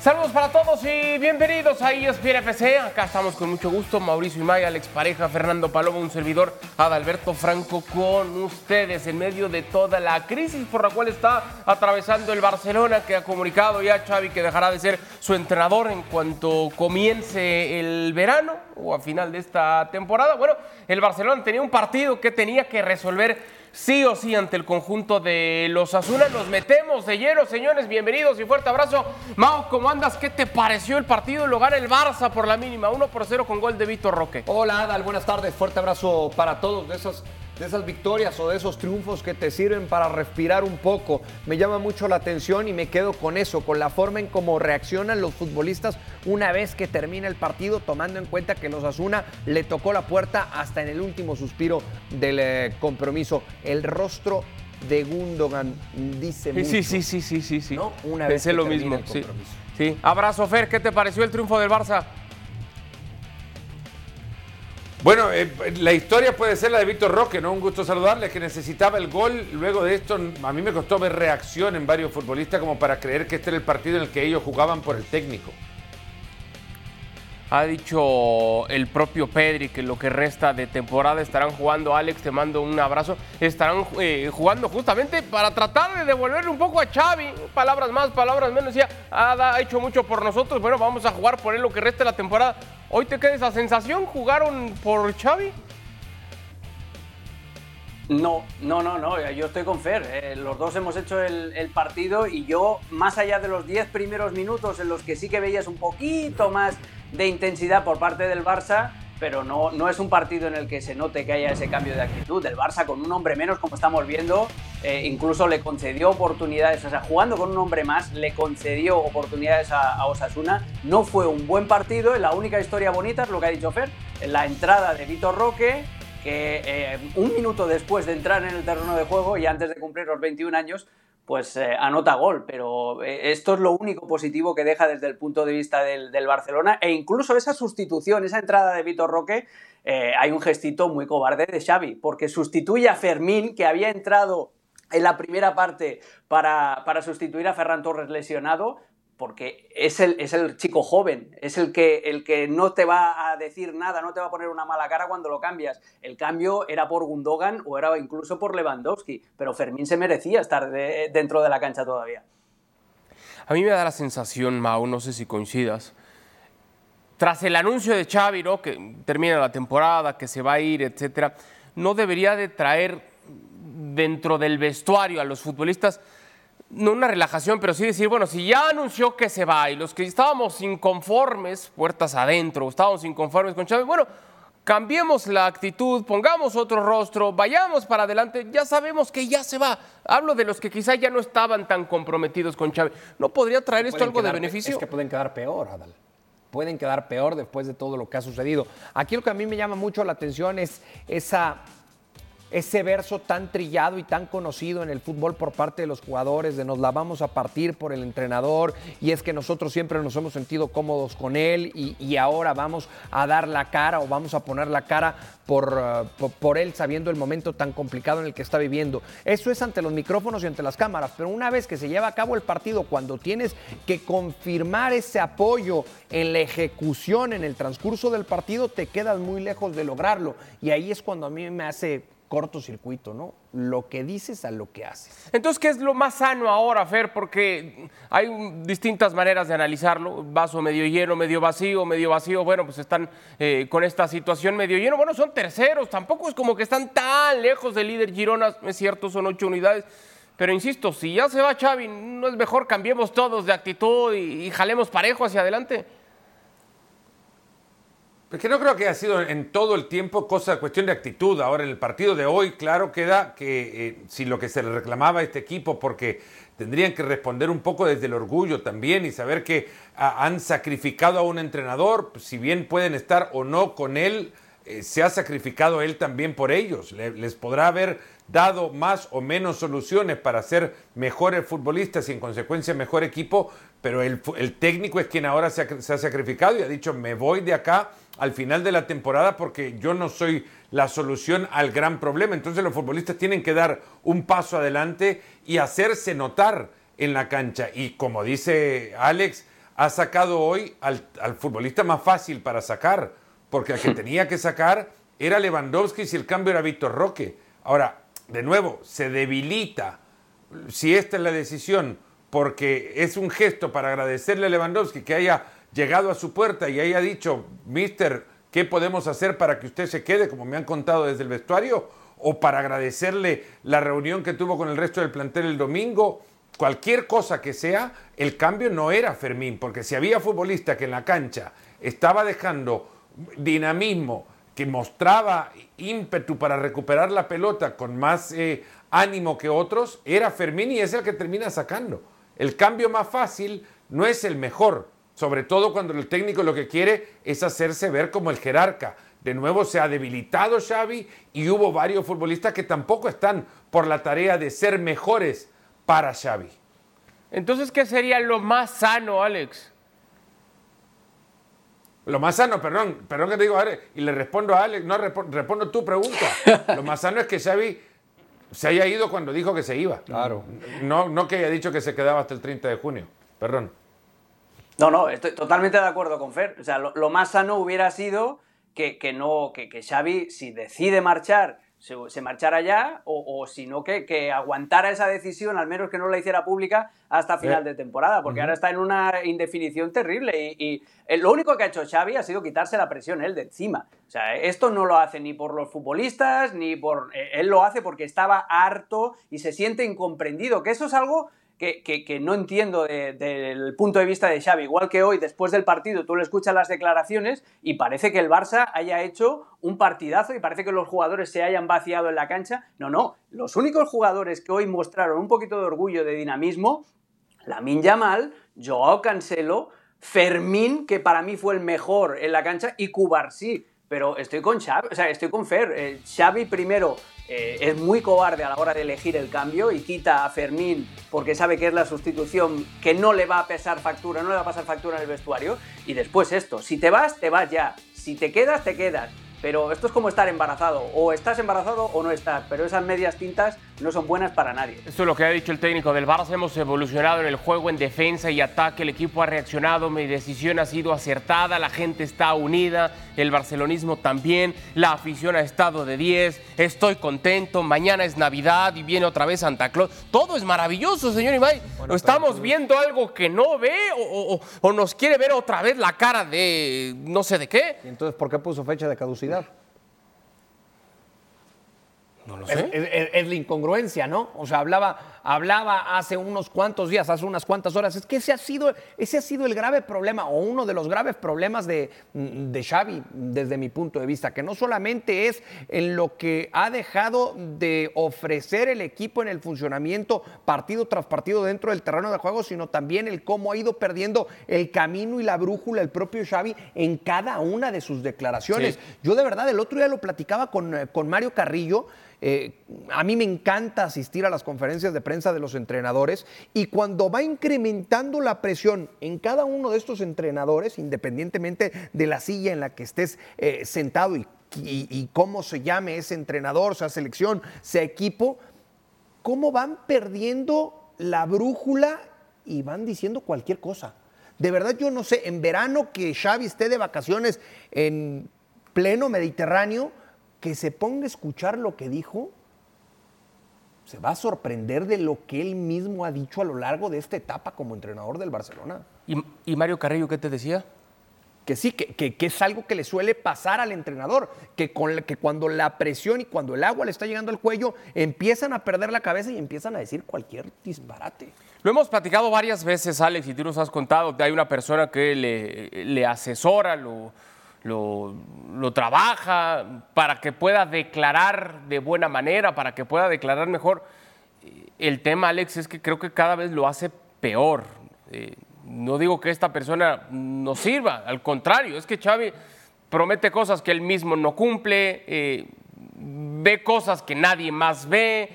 Saludos para todos y bienvenidos a ESPN FC. Acá estamos con mucho gusto. Mauricio Imay, Alex Pareja, Fernando Paloma, un servidor, Adalberto Franco con ustedes en medio de toda la crisis por la cual está atravesando el Barcelona, que ha comunicado ya Xavi que dejará de ser su entrenador en cuanto comience el verano o a final de esta temporada. Bueno, el Barcelona tenía un partido que tenía que resolver sí o sí ante el conjunto de los Azuna. Nos metemos de lleno, señores. Bienvenidos y fuerte abrazo. Mao, ¿cómo andas? ¿Qué te pareció el partido? Lo gana el Barça por la mínima, 1 por 0 con gol de Víctor Roque. Hola, Adal, buenas tardes. Fuerte abrazo para todos de esas de esas victorias o de esos triunfos que te sirven para respirar un poco. Me llama mucho la atención y me quedo con eso, con la forma en cómo reaccionan los futbolistas una vez que termina el partido, tomando en cuenta que los Asuna le tocó la puerta hasta en el último suspiro del eh, compromiso. El rostro de Gundogan dice mucho. Sí, sí, sí, sí, sí, sí. ¿no? Una vez Pensé que lo mismo. el Sí. compromiso. sí. Abrazo, Fer. ¿Qué te pareció el triunfo del Barça? Bueno, eh, la historia puede ser la de Víctor Roque, ¿no? Un gusto saludarle, que necesitaba el gol. Luego de esto, a mí me costó ver reacción en varios futbolistas como para creer que este era el partido en el que ellos jugaban por el técnico. Ha dicho el propio Pedri que lo que resta de temporada estarán jugando. Alex, te mando un abrazo. Estarán eh, jugando justamente para tratar de devolverle un poco a Xavi. Palabras más, palabras menos. Decía, ha, ha hecho mucho por nosotros. Bueno, vamos a jugar por él lo que resta de la temporada. Hoy te queda esa sensación. ¿Jugaron por Xavi? No, no, no, no, yo estoy con Fer. eh, los dos hemos hecho el, el partido y yo, más allá de los 10 primeros minutos en los que sí que veías un poquito más de intensidad por parte del Barça, pero no, no es un partido en el que se note que haya ese cambio de actitud. El Barça con un hombre menos, como estamos viendo, eh, incluso le concedió oportunidades, o sea, jugando con un hombre más, le concedió oportunidades a, Osasuna. No fue un buen partido, la única historia bonita es lo que ha dicho Fer, la entrada de Vitor Roque, que eh, un minuto después de entrar en el terreno de juego y antes de cumplir los 21 años, pues eh, anota gol. Pero eh, esto es lo único positivo que deja desde el punto de vista del, Barcelona. E incluso esa sustitución, esa entrada de Vitor Roque, eh, hay un gestito muy cobarde de Xavi, porque sustituye a Fermín, que había entrado en la primera parte para, para sustituir a Ferran Torres lesionado, porque es el, es el chico joven, es el que, el que no te va a decir nada, no te va a poner una mala cara cuando lo cambias. El cambio era por Gundogan o era incluso por Lewandowski, pero Fermín se merecía estar de- dentro de la cancha todavía. A mí me da la sensación, Mau, no sé si coincidas. Tras el anuncio de ¿no? que termina la temporada, que se va a ir, etcétera, no debería de traer dentro del vestuario a los futbolistas no una relajación, pero sí decir, bueno, si ya anunció que se va y los que estábamos inconformes, puertas adentro, estábamos inconformes con Xavi, bueno, cambiemos la actitud, pongamos otro rostro, vayamos para adelante, ya sabemos que ya se va. Hablo de los que quizá ya no estaban tan comprometidos con Xavi. ¿No podría traer esto algo de beneficio? Es que pueden quedar peor, Adal. Pueden quedar peor después de todo lo que ha sucedido. Aquí lo que a mí me llama mucho la atención es esa, ese verso tan trillado y tan conocido en el fútbol por parte de los jugadores de nos la vamos a partir por el entrenador y es que nosotros siempre nos hemos sentido cómodos con él y, ahora vamos a dar la cara o vamos a poner la cara por, por, por él sabiendo el momento tan complicado en el que está viviendo. Eso es ante los micrófonos y ante las cámaras, pero una vez que se lleva a cabo el partido, cuando tienes que confirmar ese apoyo en la ejecución, en el transcurso del partido, te quedas muy lejos de lograrlo. Y ahí es cuando a mí me hace cortocircuito, ¿no? Lo que dices a lo que haces. Entonces, ¿qué es lo más sano ahora, Fer? Porque hay distintas maneras de analizarlo. Vaso medio lleno, medio vacío, medio vacío. Bueno, pues están eh, con esta situación medio lleno. Bueno, son terceros. Tampoco es como que están tan lejos del líder Girona. Es cierto, son ocho unidades. Pero insisto, si ya se va Xavi, ¿no es mejor cambiemos todos de actitud y jalemos parejo hacia adelante? Es que no creo que haya sido en todo el tiempo cosa, cuestión de actitud. Ahora, en el partido de hoy, claro queda que eh, si lo que se le reclamaba a este equipo, porque tendrían que responder un poco desde el orgullo también y saber que ah, han sacrificado a un entrenador, si bien pueden estar o no con él, eh, se ha sacrificado él también por ellos. Le- les podrá haber dado más o menos soluciones para ser mejores futbolistas y en consecuencia mejor equipo, pero el, el técnico es quien ahora se ha sacrificado y ha dicho, me voy de acá al final de la temporada porque yo no soy la solución al gran problema. Entonces los futbolistas tienen que dar un paso adelante y hacerse notar en la cancha. Y como dice Alex, ha sacado hoy al, al futbolista más fácil para sacar, porque el que tenía que sacar era Lewandowski si el cambio era Víctor Roque. Ahora, de nuevo, se debilita, si esta es la decisión, porque es un gesto para agradecerle a Lewandowski que haya llegado a su puerta y haya dicho, mister, ¿qué podemos hacer para que usted se quede, como me han contado desde el vestuario? O para agradecerle la reunión que tuvo con el resto del plantel el domingo. Cualquier cosa que sea, el cambio no era Fermín, porque si había futbolista que en la cancha estaba dejando dinamismo, que mostraba ímpetu para recuperar la pelota con más eh, ánimo que otros, era Fermín y es el que termina sacando. El cambio más fácil no es el mejor, sobre todo cuando el técnico lo que quiere es hacerse ver como el jerarca. De nuevo se ha debilitado Xavi y hubo varios futbolistas que tampoco están por la tarea de ser mejores para Xavi. Entonces, ¿qué sería lo más sano, Alex? Lo más sano, perdón, perdón que te digo, Alex, y le respondo a Alex, no respondo tu pregunta. Lo más sano es que Xavi se haya ido cuando dijo que se iba. Claro. No, no que haya dicho que se quedaba hasta el 30 de junio. Perdón. No, no, estoy totalmente de acuerdo con Fer. O sea, lo, lo más sano hubiera sido que, que no, que, que, Xavi, si decide marchar, se, se marchara ya, o, o si no, que, que, aguantara esa decisión, al menos que no la hiciera pública hasta final de temporada, porque uh -huh. ahora está en una indefinición terrible. Y, y, eh, lo único que ha hecho Xavi ha sido quitarse la presión él de encima. O sea, esto no lo hace ni por los futbolistas, ni por. Eh, él lo hace porque estaba harto y se siente incomprendido, que eso es algo que, no entiendo desde de, el punto de vista de Xavi. Igual que hoy, después del partido, tú le escuchas las declaraciones y parece que el Barça haya hecho un partidazo y parece que los jugadores se hayan vaciado en la cancha. No, no. Los únicos jugadores que hoy mostraron un poquito de orgullo, de dinamismo, Lamin Yamal, Joao Cancelo, Fermín, que para mí fue el mejor en la cancha, y Cubarsí. Pero estoy con Xavi, o sea, estoy con Fer. Eh, Xavi primero eh, es muy cobarde a la hora de elegir el cambio y quita a Fermín porque sabe que es la sustitución que no le va a pesar factura, no le va a pasar factura en el vestuario. Y después esto, si te vas, te vas ya. Si te quedas, te quedas. Pero esto es como estar embarazado. O estás embarazado o no estás. Pero esas medias tintas no son buenas para nadie. Esto es lo que ha dicho el técnico del Barça. Hemos evolucionado en el juego, en defensa y ataque. El equipo ha reaccionado. Mi decisión ha sido acertada. La gente está unida. El barcelonismo también. La afición ha estado de 10. Estoy contento. Mañana es Navidad y viene otra vez Santa Claus. Todo es maravilloso, señor Ibai. Bueno, ¿Estamos tú... viendo algo que no ve o, o, o, nos quiere ver otra vez la cara de no sé de qué? ¿Y entonces por qué puso fecha de caducidad? No lo sé. Es, es, es, la incongruencia, ¿no? O sea, hablaba, hablaba hace unos cuantos días, hace unas cuantas horas. Es que ese ha sido, ese ha sido el grave problema, o uno de los graves problemas de, de Xavi, desde mi punto de vista, que no solamente es en lo que ha dejado de ofrecer el equipo en el funcionamiento partido tras partido dentro del terreno de juego, sino también el cómo ha ido perdiendo el camino y la brújula el propio Xavi en cada una de sus declaraciones. Sí. Yo de verdad el otro día lo platicaba con, con Mario Carrillo. Eh, a mí me encanta asistir a las conferencias de prensa de los entrenadores y cuando va incrementando la presión en cada uno de estos entrenadores, independientemente de la silla en la que estés eh, sentado y, y, cómo se llame ese entrenador, sea selección, sea equipo, cómo van perdiendo la brújula y van diciendo cualquier cosa. De verdad yo no sé, en verano que Xavi esté de vacaciones en pleno Mediterráneo, que se ponga a escuchar lo que dijo, se va a sorprender de lo que él mismo ha dicho a lo largo de esta etapa como entrenador del Barcelona. ¿Y, y Mario Carrillo qué te decía? Que sí, que, que, que, es algo que le suele pasar al entrenador, que, con, que cuando la presión y cuando el agua le está llegando al cuello, empiezan a perder la cabeza y empiezan a decir cualquier disparate. Lo hemos platicado varias veces, Alex, y tú nos has contado que hay una persona que le, le asesora, lo, lo, lo, trabaja para que pueda declarar de buena manera, para que pueda declarar mejor. El tema, Alex, es que creo que cada vez lo hace peor. Eh, no digo que esta persona no sirva, al contrario, es que Xavi promete cosas que él mismo no cumple, eh, ve cosas que nadie más ve,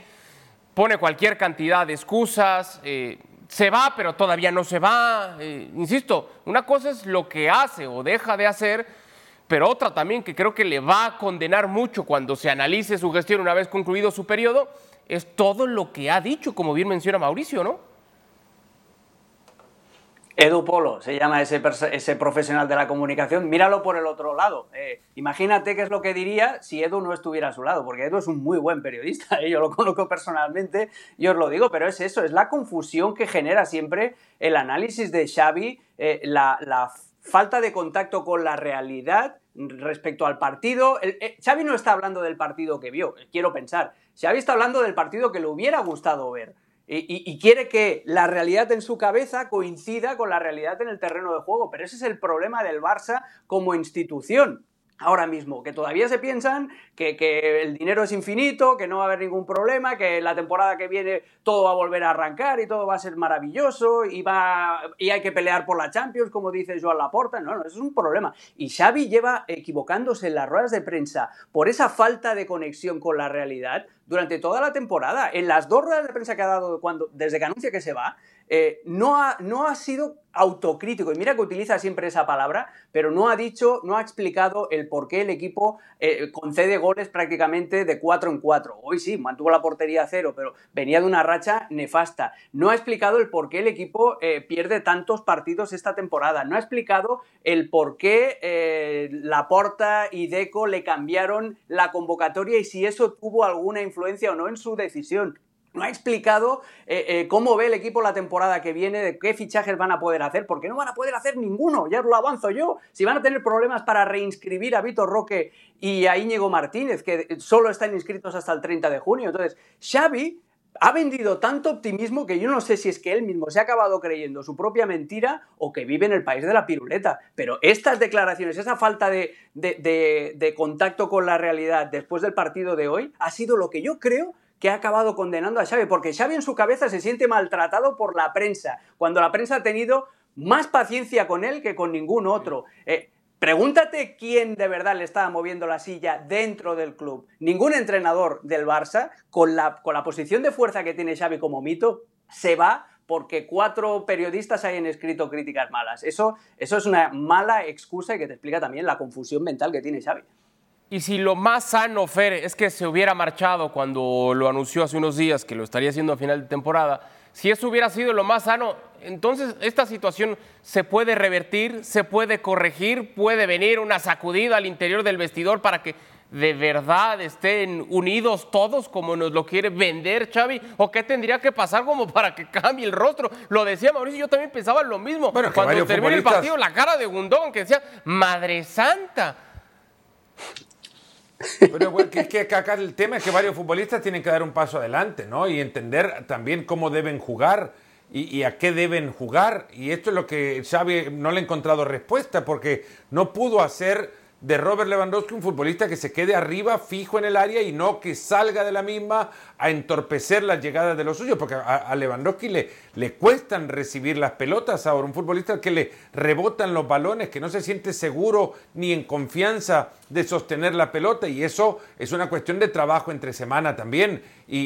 pone cualquier cantidad de excusas. Eh, se va, pero todavía no se va. insisto, una cosa es lo que hace o deja de hacer, pero otra también que creo que le va a condenar mucho cuando se analice su gestión una vez concluido su periodo, es todo lo que ha dicho, como bien menciona Mauricio, ¿no? Edu Polo se llama ese, ese, profesional de la comunicación. Míralo por el otro lado. Eh, imagínate qué es lo que diría si Edu no estuviera a su lado, porque Edu es un muy buen periodista. ¿eh? Yo lo conozco personalmente y os lo digo, pero es eso, es la confusión que genera siempre el análisis de Xavi, eh, la, la, falta de contacto con la realidad respecto al partido. Xavi no está hablando del partido que vio, quiero pensar. Xavi está hablando del partido que le hubiera gustado ver. Y, quiere que la realidad en su cabeza coincida con la realidad en el terreno de juego. Pero ese es el problema del Barça como institución ahora mismo, que todavía se piensan que, el dinero es infinito, que no va a haber ningún problema, que la temporada que viene todo va a volver a arrancar y todo va a ser maravilloso y, va, y hay que pelear por la Champions, como dice Joan Laporta. No, no, eso es un problema. Y Xavi lleva equivocándose en las ruedas de prensa por esa falta de conexión con la realidad durante toda la temporada. En las dos ruedas de prensa que ha dado cuando, desde que anuncia que se va, eh, no, ha, no, ha, sido autocrítico, y mira que utiliza siempre esa palabra, pero no ha dicho, no ha explicado el por qué el equipo eh, concede goles prácticamente de 4 en 4. Hoy sí, mantuvo la portería a cero, pero venía de una racha nefasta. No ha explicado el por qué el equipo eh, pierde tantos partidos esta temporada. No ha explicado el por qué Laporta y Deco le cambiaron la convocatoria y si eso tuvo alguna influencia o no en su decisión no ha explicado eh, eh, cómo ve el equipo la temporada que viene, de qué fichajes van a poder hacer, porque no van a poder hacer ninguno, ya lo avanzo yo. Si van a tener problemas para reinscribir a Vitor Roque y a Íñigo Martínez, que solo están inscritos hasta el 30 de junio. Entonces, Xavi ha vendido tanto optimismo que yo no sé si es que él mismo se ha acabado creyendo su propia mentira o que vive en el país de la piruleta. Pero estas declaraciones, esa falta de, contacto con la realidad después del partido de hoy, ha sido lo que yo creo que ha acabado condenando a Xavi, porque Xavi en su cabeza se siente maltratado por la prensa, cuando la prensa ha tenido más paciencia con él que con ningún otro. Eh, pregúntate quién de verdad le estaba moviendo la silla dentro del club. Ningún entrenador del Barça, con la, con la posición de fuerza que tiene Xavi como mito, se va porque cuatro periodistas hayan escrito críticas malas. Eso, eso es una mala excusa y que te explica también la confusión mental que tiene Xavi. Y si lo más sano, Fer, es que se hubiera marchado cuando lo anunció hace unos días, que lo estaría haciendo a final de temporada, si eso hubiera sido lo más sano, entonces esta situación se puede revertir, se puede corregir, puede venir una sacudida al interior del vestidor para que de verdad estén unidos todos como nos lo quiere vender Xavi? ¿O qué tendría que pasar como para que cambie el rostro? Lo decía Mauricio, yo también pensaba lo mismo. Bueno, Cuando terminó el partido, la cara de Gundón que decía, Madre Santa. Pero es que acá el tema es que varios futbolistas tienen que dar un paso adelante, ¿no? Y entender también cómo deben jugar y, a qué deben jugar. Y esto es lo que Xavi no le ha encontrado respuesta, porque no pudo hacer de Robert Lewandowski un futbolista que se quede arriba, fijo en el área y no que salga de la misma a entorpecer las llegadas de los suyos, porque a, Lewandowski le, le cuestan recibir las pelotas ahora, un futbolista que le rebotan los balones, que no se siente seguro ni en confianza de sostener la pelota y eso es una cuestión de trabajo entre semana también y,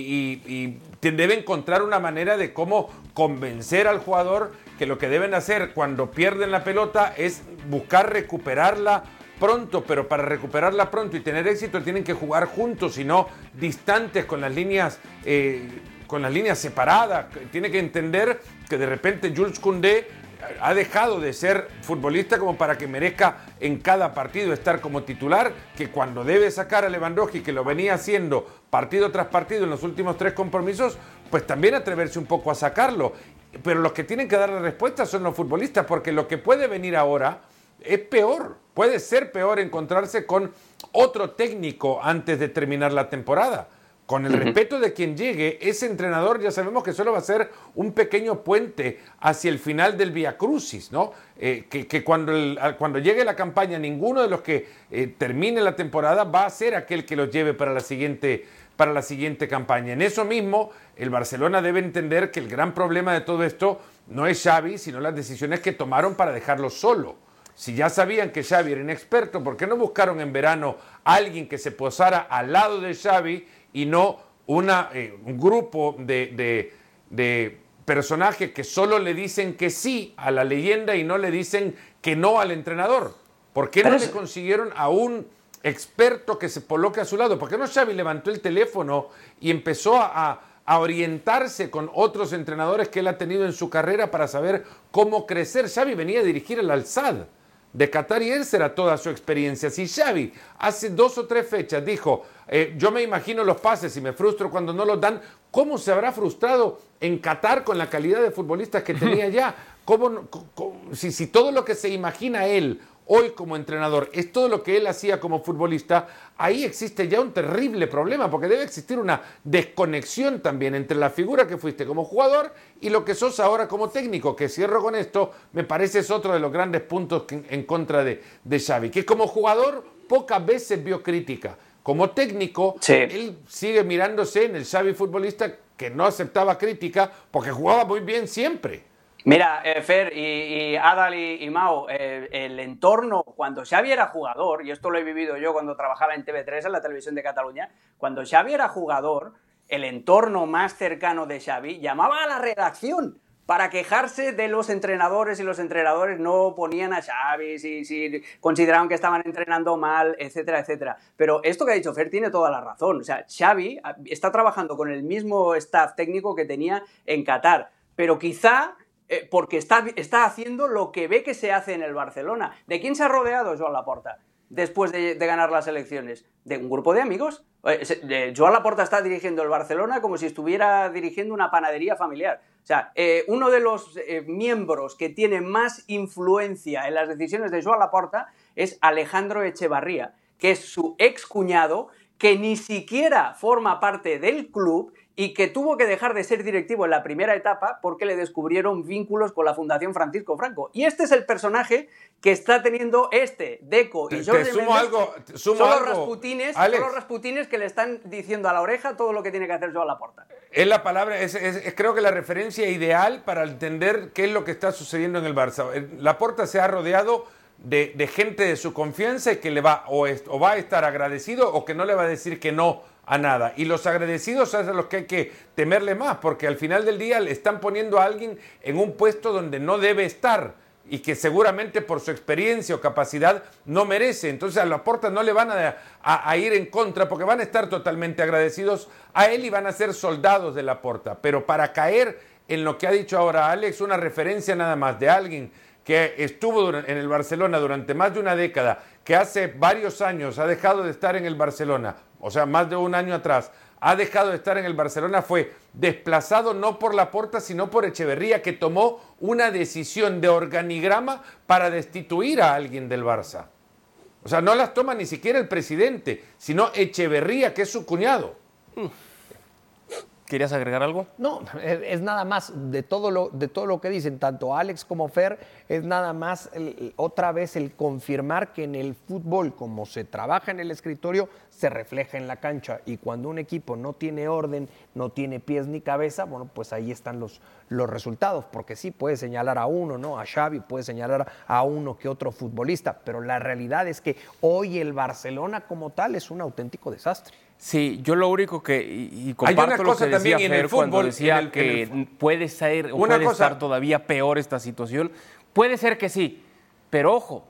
y debe encontrar una manera de cómo convencer al jugador que lo que deben hacer cuando pierden la pelota es buscar recuperarla pronto, pero para recuperarla pronto y tener éxito tienen que jugar juntos y no distantes con las líneas, eh, con las líneas separadas. Tiene que entender que de repente Jules Koundé ha dejado de ser futbolista como para que merezca en cada partido estar como titular, que cuando debe sacar a Lewandowski, que lo venía haciendo partido tras partido en los últimos tres compromisos, pues también atreverse un poco a sacarlo. Pero los que tienen que dar la respuesta son los futbolistas, porque lo que puede venir ahora es peor. Puede ser peor encontrarse con otro técnico antes de terminar la temporada. Con el respeto de quien llegue, ese entrenador ya sabemos que solo va a ser un pequeño puente hacia el final del Via Crucis, ¿no? Eh, que, cuando, cuando, llegue la campaña, ninguno de los que eh, termine la temporada va a ser aquel que los lleve para la, siguiente, para la siguiente campaña. En eso mismo, el Barcelona debe entender que el gran problema de todo esto no es Xavi, sino las decisiones que tomaron para dejarlo solo si ya sabían que Xavi era inexperto, ¿por qué no buscaron en verano a alguien que se posara al lado de Xavi y no una, eh, un grupo de, personajes que solo le dicen que sí a la leyenda y no le dicen que no al entrenador? ¿Por qué no le consiguieron a un experto que se coloque a su lado? ¿Por qué no Xavi levantó el teléfono y empezó a, a orientarse con otros entrenadores que él ha tenido en su carrera para saber cómo crecer. Xavi venía a dirigir el Al-Sad de Qatar y él será toda su experiencia. Si Xavi hace dos o tres fechas dijo, eh, yo me imagino los pases y me frustro cuando no los dan, ¿cómo se habrá frustrado en Qatar con la calidad de futbolistas que tenía ya? ¿Cómo, si, si todo lo que se imagina él hoy como entrenador es todo lo que él hacía como futbolista, ahí existe ya un terrible problema, porque debe existir una desconexión también entre la figura que fuiste como jugador y lo que sos ahora como técnico, que cierro con esto, me parece es otro de los grandes puntos en contra de, de Xavi, que como jugador pocas veces vio crítica. Como técnico, él sigue mirándose en el Xavi futbolista que no aceptaba crítica porque jugaba muy bien siempre. Mira, eh, Fer y, Adal y, Mao, eh, el entorno, cuando Xavi era jugador, y esto lo he vivido yo cuando trabajaba en TV3, en la televisión de Cataluña, cuando Xavi era jugador, el entorno más cercano de Xavi llamaba a la redacción para quejarse de los entrenadores y los entrenadores no ponían a Xavi si, si consideraban que estaban entrenando mal, etcétera, etcétera. Pero esto que ha dicho Fer tiene toda la razón. O sea, Xavi está trabajando con el mismo staff técnico que tenía en Qatar, pero quizá eh, porque está, está haciendo lo que ve que se hace en el Barcelona. ¿De quién se ha rodeado Joan Laporta después de, ganar las elecciones? De un grupo de amigos. Eh, Joan Laporta está dirigiendo el Barcelona como si estuviera dirigiendo una panadería familiar. O sea, eh, uno de los miembros que tiene más influencia en las decisiones de Joan Laporta es Alejandro Echevarría, que es su ex cuñado, que ni siquiera forma parte del club y que tuvo que dejar de ser directivo en la primera etapa porque le descubrieron vínculos con la Fundación Francisco Franco. Y este es el personaje que está teniendo este, Deco y Jorge sumo algo, son, los rasputines, son los rasputines que le están diciendo a la oreja todo lo que tiene que hacer la Laporta. Es la palabra, es, creo que la referencia ideal para entender qué es lo que está sucediendo en el Barça. Laporta se ha rodeado de, gente de su confianza y que le va o, o va a estar agradecido o que no le va a decir que no a nada. Y los agradecidos son los que hay que temerle más, porque al final del día le están poniendo a alguien en un puesto donde no debe estar y que seguramente por su experiencia o capacidad no merece. Entonces a la porta no le van a, a, ir en contra porque van a estar totalmente agradecidos a él y van a ser soldados de la porta. Pero para caer en lo que ha dicho ahora Alex, una referencia nada más de alguien que estuvo en el Barcelona durante más de una década, que hace varios años ha dejado de estar en el Barcelona o sea, más de un año atrás, ha dejado de estar en el Barcelona fue desplazado no por Laporta, sino por Echeverría, que tomó una decisión de organigrama para destituir a alguien del Barça. O sea, no las toma ni siquiera el presidente, sino Echeverría, que es su cuñado. ¿Querías agregar algo? No, es nada más de todo lo, de todo lo que dicen, tanto Alex como Fer, es nada más otra vez el confirmar que en el fútbol, como se trabaja en el escritorio, se refleja en la cancha. Y cuando un equipo no tiene orden, no tiene pies ni cabeza, bueno, pues ahí están los, los resultados. Porque sí, puede señalar a uno, ¿no? A Xavi, puede señalar a uno que otro futbolista, pero la realidad es que hoy el Barcelona como tal es un auténtico desastre. Sí, yo lo único que y, comparto lo que decía Fer cuando decía que puede ser o puede estar todavía peor esta situación. Puede ser que sí, pero ojo,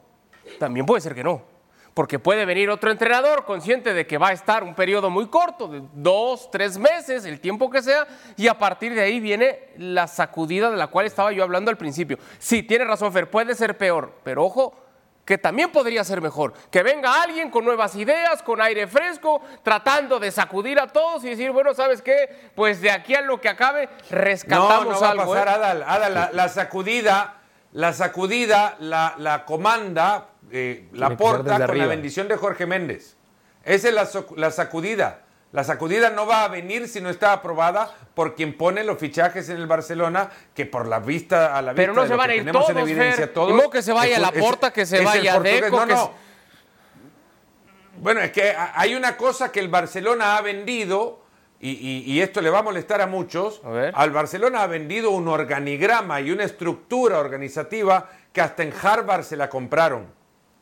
también puede ser que no. Porque puede venir otro entrenador consciente de que va a estar un periodo muy corto, de dos, tres meses, el tiempo que sea, y a partir de ahí viene la sacudida de la cual estaba yo hablando al principio. Sí, tiene razón Fer, puede ser peor, pero ojo, que también podría ser mejor. Que venga alguien con nuevas ideas, con aire fresco, tratando de sacudir a todos y decir, bueno, ¿sabes qué? Pues de aquí a lo que acabe, rescatamos no, no va A pasar, ¿eh? Adal, Adal la, sacudida, la sacudida, la, la comanda, eh, la porta con la bendición de Jorge Méndez. Esa es la, la sacudida. La sacudida no va a venir si no está aprobada por quien pone los fichajes en el Barcelona, que por la vista a la vista Pero no se van a ir todos, en evidencia todos. que se vaya la porta, que se vaya Deco, no, Bueno, es que hay una cosa que el Barcelona ha vendido, y, esto le va a molestar a muchos. Al Barcelona ha vendido un organigrama y una estructura organizativa que hasta en Harvard se la compraron.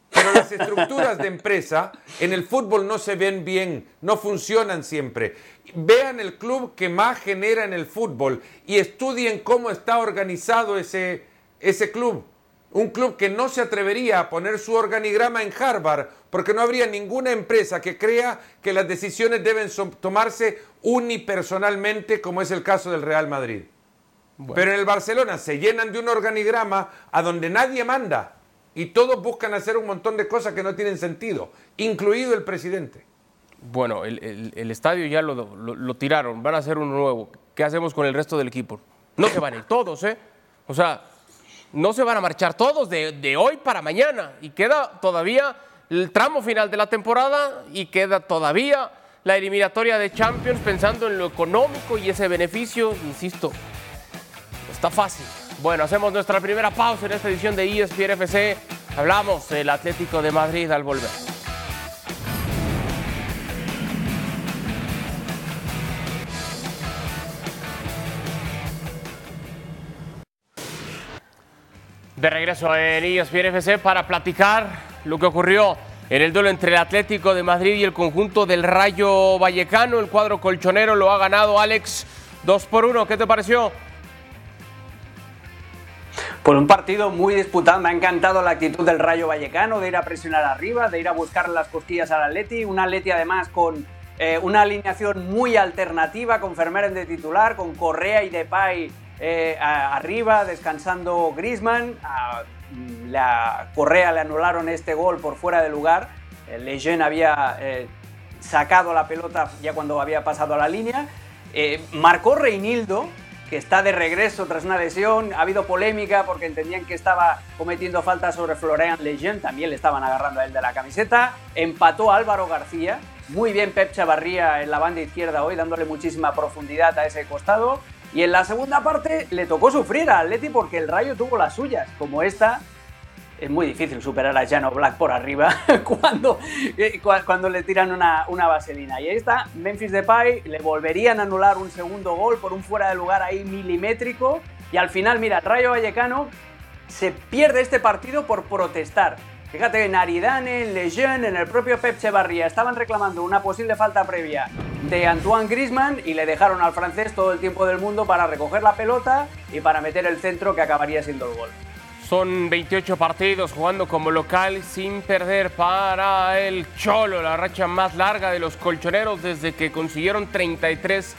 Pero las estructuras de empresa en el fútbol no se ven bien, no funcionan siempre. Vean el club que más genera en el fútbol y estudien cómo está organizado ese, ese club. Un club que no se atrevería a poner su organigrama en Harvard porque no habría ninguna empresa que crea que las decisiones deben tomarse unipersonalmente como es el caso del Real Madrid. Pero en el Barcelona se llenan de un organigrama a donde nadie manda y todos buscan hacer un montón de cosas que no tienen sentido, incluido el presidente. Bueno, el, estadio ya lo, tiraron, van a hacer uno nuevo. ¿Qué hacemos con el resto del equipo? No se van a ir todos, ¿eh? O sea, no se van a marchar todos de, de hoy para mañana y queda todavía el tramo final de la temporada y queda todavía la eliminatoria de Champions pensando en lo económico y ese beneficio, insisto, está fácil. Bueno, hacemos nuestra primera pausa en esta edición de ESPN FC. Hablamos del Atlético de Madrid al volver. De regreso en ESPN FC para platicar lo que ocurrió en el duelo entre el Atlético de Madrid y el conjunto del Rayo Vallecano. El cuadro colchonero lo ha ganado Alex 2 por 1. ¿Qué te pareció? Por un partido muy disputado, me ha encantado la actitud del Rayo Vallecano de ir a presionar arriba, de ir a buscar las costillas al Atleti, un Atleti además con eh, una alineación muy alternativa, con Fermeren de titular, con Correa y Depay eh, arriba, descansando Grisman, a mm, la Correa le anularon este gol por fuera de lugar, Lejeune había eh, sacado la pelota ya cuando había pasado a la línea, marcó Reinildo, que está de regreso tras una lesión. Ha habido polémica porque entendían que estaba cometiendo falta sobre Florian Lejeune, también le estaban agarrando a él de la camiseta. Empató Álvaro García, muy bien Pep Chavarría en la banda izquierda hoy, dándole muchísima profundidad a ese costado. Y en la segunda parte le tocó sufrir a Atleti porque el Rayo tuvo las suyas, como esta es muy difícil superar a Jano Black por arriba cuando, eh, cuando le tiran una, una, vaselina. Y ahí está, Memphis Depay, le volverían a anular un segundo gol por un fuera de lugar ahí milimétrico. Y al final, mira, Rayo Vallecano se pierde este partido por protestar. Fíjate, en Aridane, en Lejeune, en el propio Pep Chevarría estaban reclamando una posible falta previa de Antoine Griezmann y le dejaron al francés todo el tiempo del mundo para recoger la pelota y para meter el centro que acabaría siendo el gol. Son 28 partidos jugando como local sin perder para el Cholo, la racha más larga de los colchoneros desde que consiguieron 33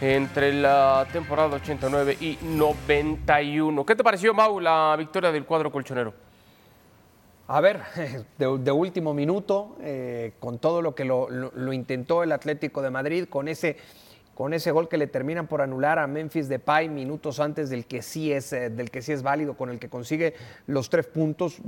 entre la temporada 89 y 91. ¿Qué te pareció, Mau, la victoria del cuadro colchonero? A ver, de, último minuto, eh, con todo lo que lo intentó el Atlético de Madrid, con ese con ese gol que le terminan por anular a Memphis Depay minutos antes del que sí es eh, del que sí es válido con el que consigue los tres puntos.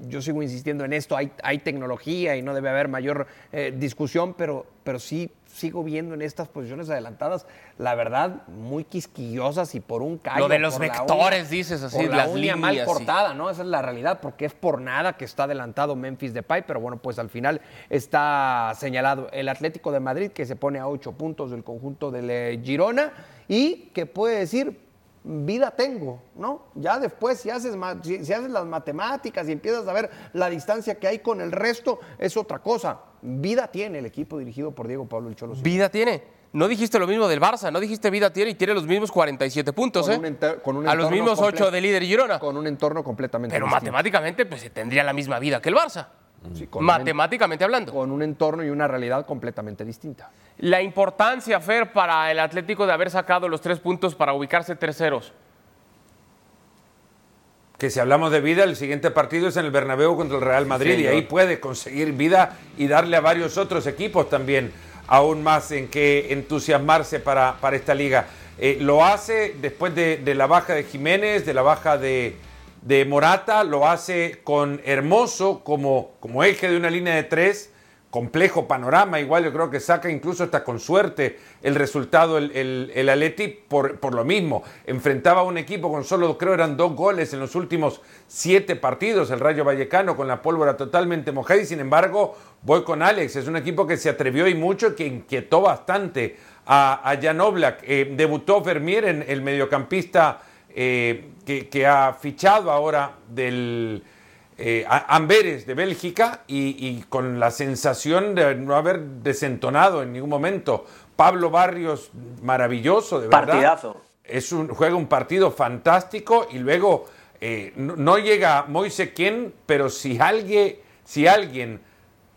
Yo sigo insistiendo en esto hay, hay tecnología y no debe haber mayor eh, discusión pero pero sí sigo viendo en estas posiciones adelantadas, la verdad, muy quisquillosas y por un callo. Lo de los vectores, dices así, por la las uña mal cortada, ¿no? Esa es la realidad, porque es por nada que está adelantado Memphis Depay, pero bueno, pues al final está señalado el Atlético de Madrid, que se pone a ocho puntos del conjunto del eh, Girona y que puede decir, vida tengo, ¿no? Ya después, si haces, si haces las matemáticas y empiezas a ver la distancia que hay con el resto, es otra cosa vida tiene el equipo dirigido por Diego Pablo El Cholo. Vida tiene. No dijiste lo mismo del Barça, no dijiste vida tiene y tiene los mismos 47 puntos, ¿eh? a los mismos 8 de líder Girona. Con un entorno completamente Pero matemáticamente, pues se tendría la misma vida que el Barça. Matemáticamente hablando. Con un entorno y una realidad completamente distinta. La importancia, Fer, para el Atlético de haber sacado los tres puntos para ubicarse terceros que si hablamos de vida, el siguiente partido es en el Bernabéu contra el Real Madrid y ahí puede conseguir vida y darle a varios otros equipos también aún más en que entusiasmarse para, para esta liga. Eh, lo hace después de, la baja de Jiménez, de la baja de, de, Morata, lo hace con Hermoso como, como eje de una línea de tres complejo panorama. Igual yo creo que saca incluso hasta con suerte el resultado el, el, el por, por, lo mismo. Enfrentaba a un equipo con solo, creo eran dos goles en los últimos siete partidos, el Rayo Vallecano con la pólvora totalmente mojada y sin embargo voy con Alex. Es un equipo que se atrevió y mucho, que inquietó bastante a, a Jan Oblak. Eh, debutó Vermier en el mediocampista eh, que, que ha fichado ahora del eh, Amberes de Bélgica y, con la sensación de no haber desentonado en ningún momento. Pablo Barrios, maravilloso, de verdad. Partidazo. Es un, juega un partido fantástico y luego eh, no, no llega Moise quién, pero si alguien, si alguien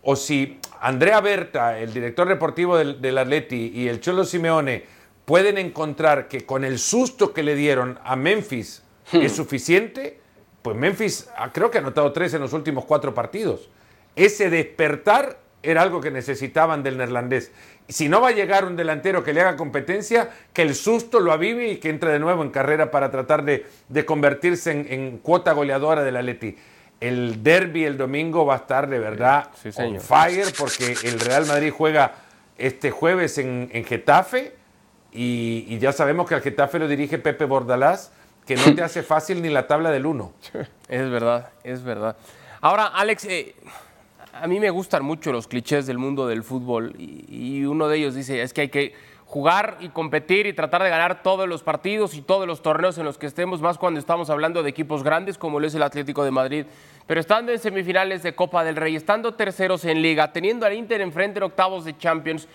o si Andrea Berta, el director deportivo del, del Atleti y el Cholo Simeone pueden encontrar que con el susto que le dieron a Memphis es suficiente, pues Memphis creo que ha anotado tres en los últimos cuatro partidos. Ese despertar era algo que necesitaban del neerlandés. Si no va a llegar un delantero que le haga competencia, que el susto lo avive y que entre de nuevo en carrera para tratar de, de convertirse en, en cuota goleadora del Atleti. El derby el domingo va a estar de verdad Sí, on fire porque el Real Madrid juega este jueves en, en Getafe y, y ya sabemos que al Getafe lo dirige Pepe Bordalás, que no te hace fácil ni la tabla del 1. Es verdad, es verdad. Ahora, Alex, eh, a mí me gustan mucho los clichés del mundo del fútbol y, y uno de ellos dice, es que hay que jugar y competir y tratar de ganar todos los partidos y todos los torneos en los que estemos, más cuando estamos hablando de equipos grandes como lo es el Atlético de Madrid. Pero estando en semifinales de Copa del Rey, estando terceros en Liga, teniendo al Inter enfrente en octavos de Champions,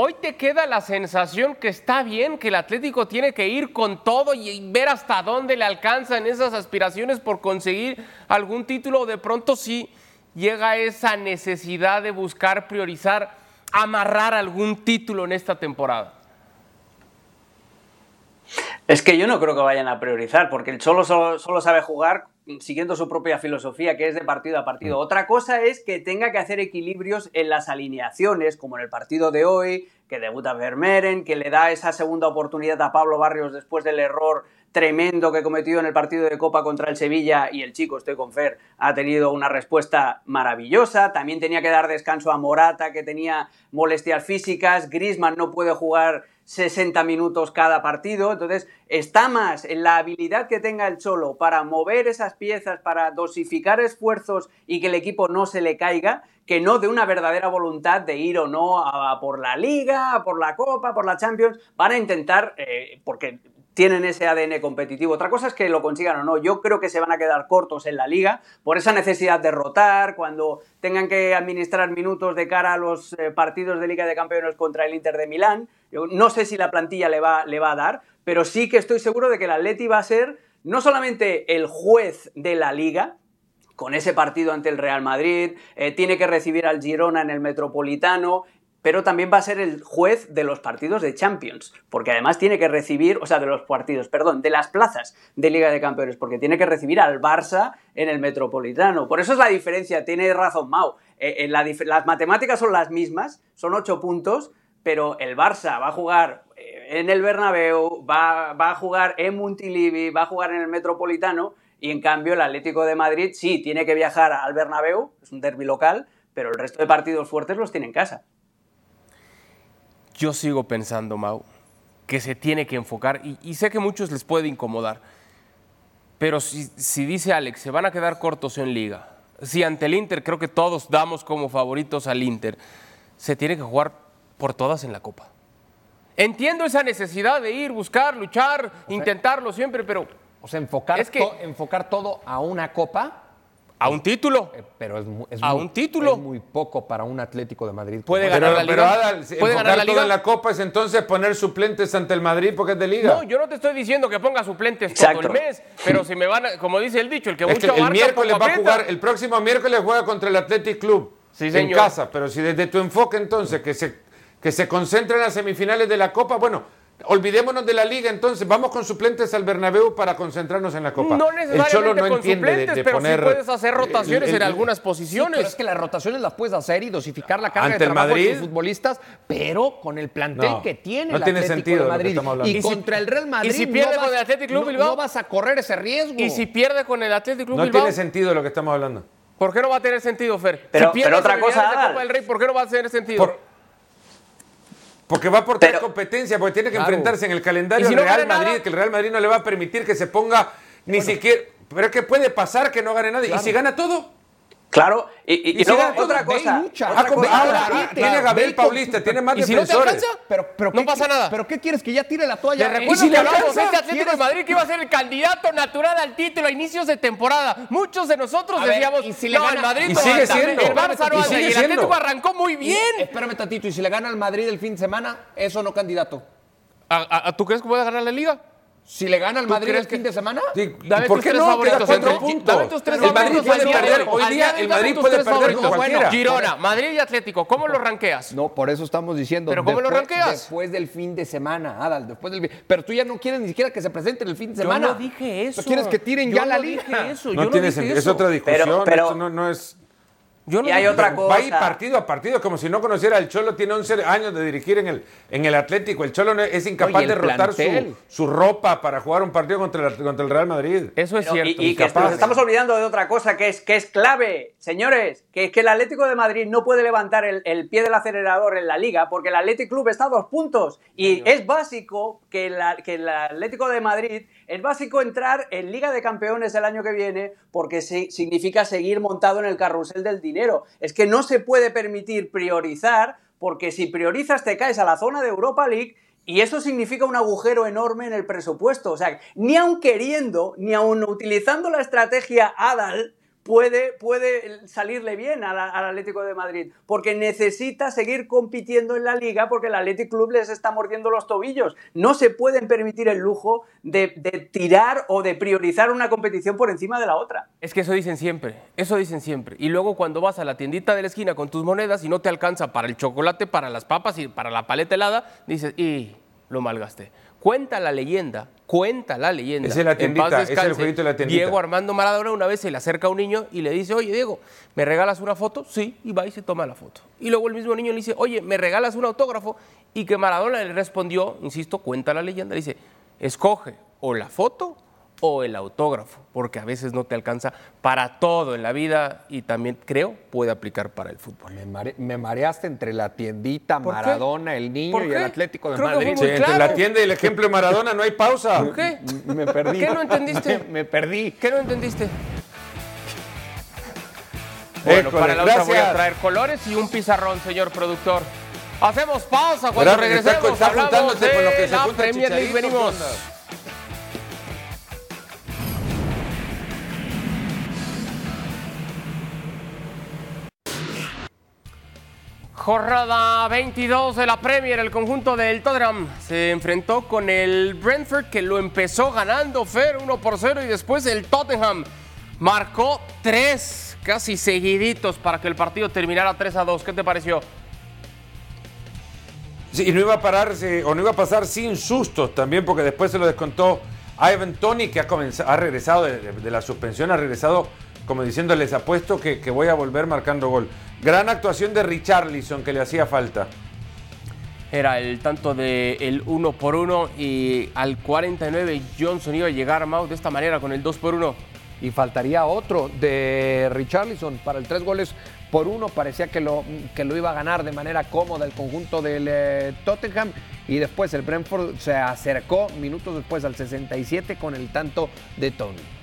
Hoy te queda la sensación que está bien, que el Atlético tiene que ir con todo y ver hasta dónde le alcanzan esas aspiraciones por conseguir algún título. De pronto sí llega esa necesidad de buscar priorizar, amarrar algún título en esta temporada. Es que yo no creo que vayan a priorizar, porque el Cholo solo, solo sabe jugar siguiendo su propia filosofía, que es de partido a partido. Otra cosa es que tenga que hacer equilibrios en las alineaciones, como en el partido de hoy, que debuta Vermeeren, que le da esa segunda oportunidad a Pablo Barrios después del error tremendo que cometió en el partido de Copa contra el Sevilla y el chico, estoy con Fer, ha tenido una respuesta maravillosa. También tenía que dar descanso a Morata, que tenía molestias físicas. Grisman no puede jugar 60 minutos cada partido. Entonces, está más en la habilidad que tenga el Cholo para mover esas piezas, para dosificar esfuerzos y que el equipo no se le caiga, que no de una verdadera voluntad de ir o no a, por la Liga, por la Copa, por la Champions. Van a intentar, eh, porque tienen ese ADN competitivo. Otra cosa es que lo consigan o no. Yo creo que se van a quedar cortos en la liga por esa necesidad de rotar, cuando tengan que administrar minutos de cara a los eh, partidos de Liga de Campeones contra el Inter de Milán. No sé si la plantilla le va, le va a dar, pero sí que estoy seguro de que el Atleti va a ser no solamente el juez de la liga, con ese partido ante el Real Madrid, eh, tiene que recibir al Girona en el Metropolitano, pero también va a ser el juez de los partidos de Champions, porque además tiene que recibir, o sea, de los partidos, perdón, de las plazas de Liga de Campeones, porque tiene que recibir al Barça en el Metropolitano. Por eso es la diferencia, tiene razón Mau. Eh, eh, las matemáticas son las mismas, son ocho puntos, pero el Barça va a jugar eh, en el Bernabéu, va, va a jugar en Montilivi, va a jugar en el Metropolitano, y en cambio el Atlético de Madrid sí tiene que viajar al Bernabéu, es un derbi local, pero el resto de partidos fuertes los tiene en casa. Yo sigo pensando, Mau, que se tiene que enfocar, y, y sé que muchos les puede incomodar, pero si, si dice Alex, se van a quedar cortos en liga, si ante el Inter creo que todos damos como favoritos al Inter, se tiene que jugar por todas en la Copa. Entiendo esa necesidad de ir, buscar, luchar, intentarlo siempre, pero O sea, enfocar, Es que- to- enfocar todo a una copa, a un título. eh, pero es, A muy, un título. es muy poco para un Atlético de Madrid. Puede ganar Pero, la pero Liga. Adal, si ¿Puede enfocar ganar la todo Liga? en la Copa es entonces poner suplentes ante el Madrid porque es de Liga. No, yo no te estoy diciendo que ponga suplentes Exacto. todo el mes, pero si me van, a- como dice el dicho, el que Es que mucho el miércoles va a jugar, el próximo miércoles juega contra el Athletic Club Sí, en señor. casa, pero si desde tu enfoque entonces que se, que se concentre en las semifinales de la Copa, bueno, olvidémonos de la Liga entonces, vamos con suplentes al Bernabéu para concentrarnos en la Copa. No el necesariamente Cholo no con entiende de, suplentes, de pero poner sí puedes hacer rotaciones el- el- en algunas Sí, posiciones. pero es que las rotaciones las puedes hacer y dosificar la carga Ante de el trabajo de Madrid. tus futbolistas, pero con el plantel No, que tiene no el tiene Atlético sentido de Madrid. Y, Y si- contra el Real Madrid y si pierde no con el vas- Athletic Club no- Bilbao. no vas a correr ese riesgo. Y si pierde con el Atlético Club No Bilbao, tiene sentido lo que estamos hablando. ¿por qué no va a tener sentido, Fer? Pero- si pero otra cosa, de. Copa del Rey, ¿por qué no va a tener sentido? Por- porque va a aportar Pero- competencia, porque tiene que Claro. enfrentarse en el calendario ¿Y si al no Real Madrid, nada? que el Real Madrid no le va a permitir que se ponga ni siquiera. Pero es que puede pasar que no gane nadie. ¿Y si gana todo? Claro, y, y- Y y si luego gana todo, otra cosa. lucha. otra Ah, cosa- ahora, Claro, tiene a Gabriel Paulista, tiene más ¿Y si no te defensores. alcanza? Pero, pero No ¿qué pasa nada. ¿Pero qué quieres? ¿Que ya tire la toalla? Te ¿Y recuerdo si que le hablamos de este Atlético de ¿Quieres- Madrid que iba a ser el candidato natural al título a inicios de temporada. Muchos de nosotros A ver, decíamos, ¿y si le no, gana- el Madrid Y no sigue anda, siendo. el Barça no Y anda, sigue y el siendo. Atlético arrancó muy bien. Espérame tantito, y si le gana al Madrid el fin de semana, eso no candidato. ¿A, a- tú crees que puede ganar la Liga? Si le gana al ¿Tú Madrid el que- fin de semana. Sí, ¿Por qué tres no? favoritos, Queda cuatro puntos. El Madrid puede al día de perder. hoy. Día el Madrid tus puede tres perder con favoritos. cualquiera. Girona, Madrid y Atlético, ¿cómo los ranqueas? No, por eso estamos diciendo. ¿Pero cómo lo ranqueas? Después del fin de semana, Adal. Después del. Pero tú ya no quieres ni siquiera que se presente el fin de Yo semana. no dije eso. Tú quieres que tiren Yo ya la liga. dije eso. No yo tiene dije sentido. Es otra discusión. Pero- pero- esto no, no es. Yo no Y hay otra Va a ir cosa. partido a partido, como si no conociera el Cholo. Tiene 11 años de dirigir en el, en el Atlético. El Cholo es incapaz de rotar su, su ropa para jugar un partido contra el, contra el Real Madrid. Eso es Pero- cierto. y, y que nos estamos olvidando de otra cosa que es, que es clave, señores, que es que el Atlético de Madrid no puede levantar el, el pie del acelerador en la liga porque el Atlético Club está a dos puntos y es básico que, la- que el Atlético de Madrid, es básico entrar en Liga de Campeones el año que viene porque significa seguir montado en el carrusel del dinero. Es que no se puede permitir priorizar porque si priorizas te caes a la zona de Europa League y eso significa un agujero enorme en el presupuesto. O sea, ni aun queriendo, ni aun utilizando la estrategia ADAL, puede, puede salirle bien a la- al Atlético de Madrid. Porque necesita seguir compitiendo en la liga porque el Athletic Club les está mordiendo los tobillos. No se pueden permitir el lujo de, de tirar o de priorizar una competición por encima de la otra. Es que eso dicen siempre, eso dicen siempre. Y luego cuando vas a la tiendita de la esquina con tus monedas y no te alcanza para el chocolate, para las papas y para la paleta helada, dices, y lo malgasté. Cuenta la leyenda, cuenta la leyenda. Esa es la en tiendita, es el jueguito de la tiendita. Diego Armando Maradona una vez se le acerca a un niño y le dice, oye Diego, ¿me regalas una foto? Sí, y va y se toma la foto. Y luego el mismo niño le dice, oye, ¿me regalas un autógrafo? Y que Maradona le respondió, insisto, cuenta la leyenda, le dice, escoge o la foto o el autógrafo, porque a veces no te alcanza para todo en la vida y también creo puede aplicar para el fútbol. Me, mare- me mareaste entre la tiendita. Maradona, el niño ¿Por y el Atlético de Creo Madrid. Sí, entre la tienda y el ejemplo de Maradona no hay pausa. ¿Por qué? Me perdí. ¿Qué no entendiste? me perdí. ¿Qué no entendiste? Bueno, École, para la otra voy a traer colores y un pizarrón, señor productor. Hacemos pausa cuando está- regresemos. está hablamos juntándote con lo que de se la Premier League. Venimos. Jornada 22 de la Premier, el conjunto del Tottenham se enfrentó con el Brentford que lo empezó ganando Fer 1 por 0 y después el Tottenham marcó tres casi seguiditos para que el partido terminara 3 a 2. ¿Qué te pareció? Sí, y no iba a pararse, o no iba a pasar sin sustos también, porque después se lo descontó Ivan Tony, que ha, regresado de, la suspensión, ha regresado como diciendo, les apuesto que voy a volver marcando gol. Gran actuación de Richarlison, que le hacía falta. Era el tanto de el 1 por 1 y al 49 Johnson iba a llegar Mau de esta manera con el 2 por 1. Y faltaría otro de Richarlison para el tres goles por uno. Parecía que lo, que lo iba a ganar de manera cómoda el conjunto del eh, Tottenham. Y después el Brentford se acercó minutos después al 67 con el tanto de Tony.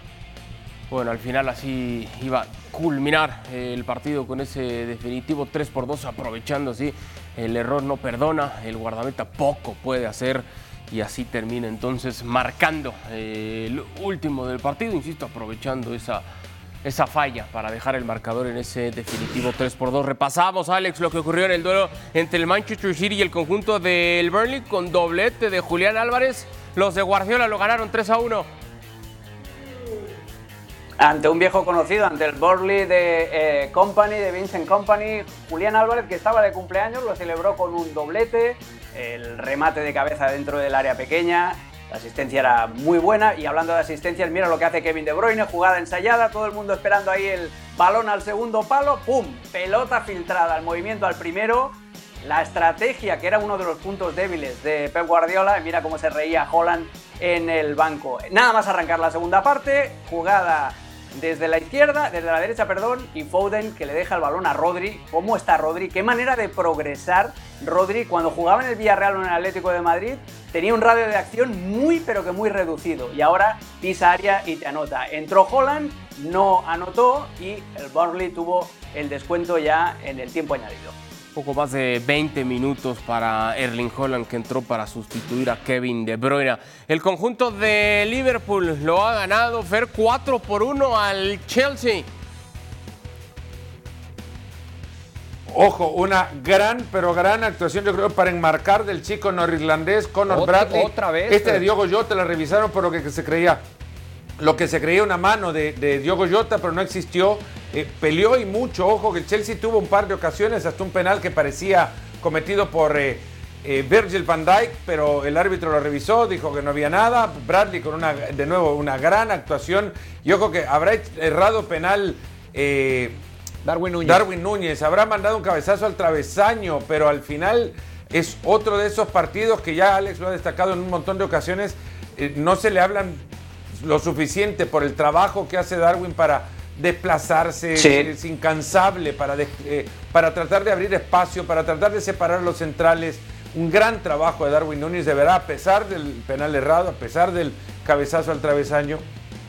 Bueno, al final así iba a culminar el partido con ese definitivo 3 por 2, aprovechando así el error no perdona, el guardameta poco puede hacer y así termina entonces marcando eh, el último del partido, insisto, aprovechando esa, esa falla para dejar el marcador en ese definitivo 3 por 2. Repasamos, Alex, lo que ocurrió en el duelo entre el Manchester City y el conjunto del Burnley con doblete de Julián Álvarez. Los de Guardiola lo ganaron 3 a 1. Ante un viejo conocido, ante el Burley de eh, Company, de Vincent Company, Julián Álvarez, que estaba de cumpleaños, lo celebró con un doblete, el remate de cabeza dentro del área pequeña, la asistencia era muy buena y hablando de asistencias, mira lo que hace Kevin De Bruyne, jugada ensayada, todo el mundo esperando ahí el balón al segundo palo, ¡pum! Pelota filtrada, el movimiento al primero, la estrategia, que era uno de los puntos débiles de Pep Guardiola, mira cómo se reía Holland en el banco. Nada más arrancar la segunda parte, jugada desde la izquierda, desde la derecha, perdón, y Foden que le deja el balón a Rodri. ¿Cómo está Rodri? Qué manera de progresar Rodri cuando jugaba en el Villarreal o en el Atlético de Madrid. Tenía un radio de acción muy pero que muy reducido y ahora pisa área y te anota. Entró Holland, no anotó y el Burnley tuvo el descuento ya en el tiempo añadido. Poco más de 20 minutos para Erling Holland que entró para sustituir a Kevin De Bruyne. El conjunto de Liverpool lo ha ganado Fer 4 por 1 al Chelsea. Ojo, una gran, pero gran actuación, yo creo, para enmarcar del chico norirlandés Conor Otra- Bradley. otra vez, Este de Diogo Jota la revisaron por lo que se creía. Lo que se creía una mano de, de Diogo Jota, pero no existió. Eh, peleó y mucho. Ojo que el Chelsea tuvo un par de ocasiones, hasta un penal que parecía cometido por eh, eh, Virgil van Dijk, pero el árbitro lo revisó, dijo que no había nada. Bradley con una, de nuevo, una gran actuación. Y ojo que habrá errado penal. Darwin Núñez. Darwin Núñez habrá mandado un cabezazo al travesaño, pero al final es otro de esos partidos que ya Alex lo ha destacado en un montón de ocasiones. eh, no se le hablan lo suficiente por el trabajo que hace Darwin para desplazarse, Sí. es incansable para, de- eh, para tratar de abrir espacio, para tratar de separar los centrales. Un gran trabajo de Darwin Núñez, de verdad, a pesar del penal errado, a pesar del cabezazo al travesaño,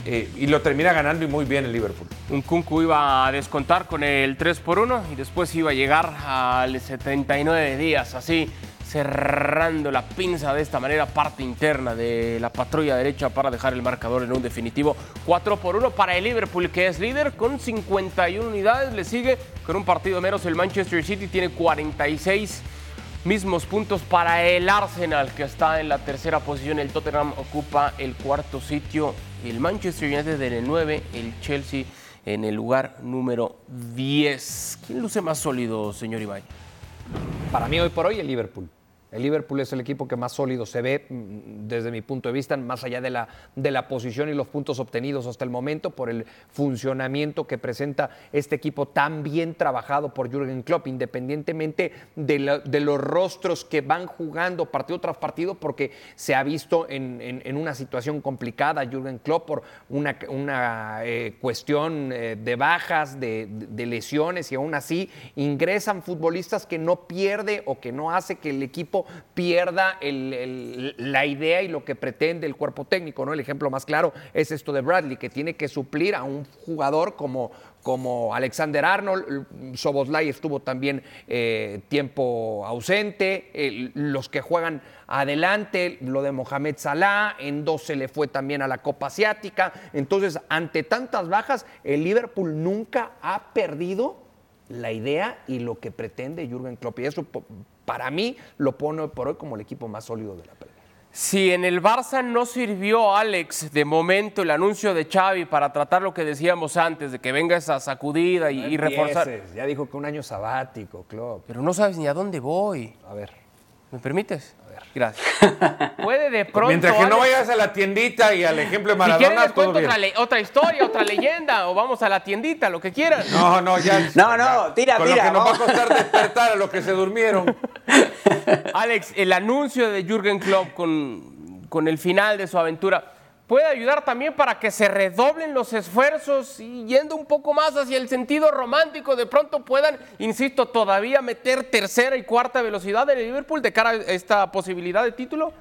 eh, y lo termina ganando y muy bien el Liverpool. Un Kunku iba a descontar con el 3 por 1 y después iba a llegar al 79 días, así cerrando la pinza de esta manera, parte interna de la patrulla derecha para dejar el marcador en un definitivo 4 por 1 para el Liverpool, que es líder con 51 unidades. Le sigue con un partido menos el Manchester City, tiene 46 mismos puntos para el Arsenal, que está en la tercera posición. El Tottenham ocupa el cuarto sitio. El Manchester United en el 9, el Chelsea en el lugar número 10. ¿Quién luce más sólido, señor Ibai? Para mí hoy por hoy el Liverpool. El Liverpool es el equipo que más sólido se ve mm, desde mi punto de vista, más allá de la, de la posición y los puntos obtenidos hasta el momento por el funcionamiento que presenta este equipo tan bien trabajado por Jürgen Klopp, independientemente de, los rostros que van jugando partido tras partido, porque se ha visto en, una situación complicada Jürgen Klopp por una, eh, cuestión eh, de bajas, de lesiones, y aún así ingresan futbolistas que no pierde o que no hace que el equipo pierda la idea y lo que pretende el cuerpo técnico. ¿no? El ejemplo más claro es esto de Bradley, que tiene que suplir a un jugador como, como Alexander Arnold. Soboslai estuvo también eh, tiempo ausente. Los que juegan adelante, lo de Mohamed Salah, en dos se le fue también a la Copa Asiática. Entonces, ante tantas bajas, el Liverpool nunca ha perdido la idea y lo que pretende Jürgen Klopp. Y eso para mí lo pone por hoy como el equipo más sólido de la Premier. Si en el Barça no sirvió, Alex, de momento el anuncio de Xavi para tratar lo que decíamos antes, de que venga esa sacudida y, y reforzar. Ya dijo que un año sabático, Klopp. Pero no sabes ni a dónde voy. A ver. ¿Me permites? Gracias. Puede de pronto. Mientras que no Alex, vayas a la tiendita y al ejemplo de Si quieren Maradona, les todo cuento bien. otra, le- otra historia, otra leyenda, o vamos a la tiendita, lo que quieran. No, no, ya. No, no, tira, Con tira, lo que nos va a vamos. costar despertar a los que se durmieron. Alex, el anuncio de Jürgen Klopp con, con el final de su aventura puede ayudar también para que se redoblen los esfuerzos y yendo un poco más hacia el sentido romántico, de pronto puedan, insisto, todavía meter tercera y cuarta velocidad en el Liverpool de cara a esta posibilidad de título.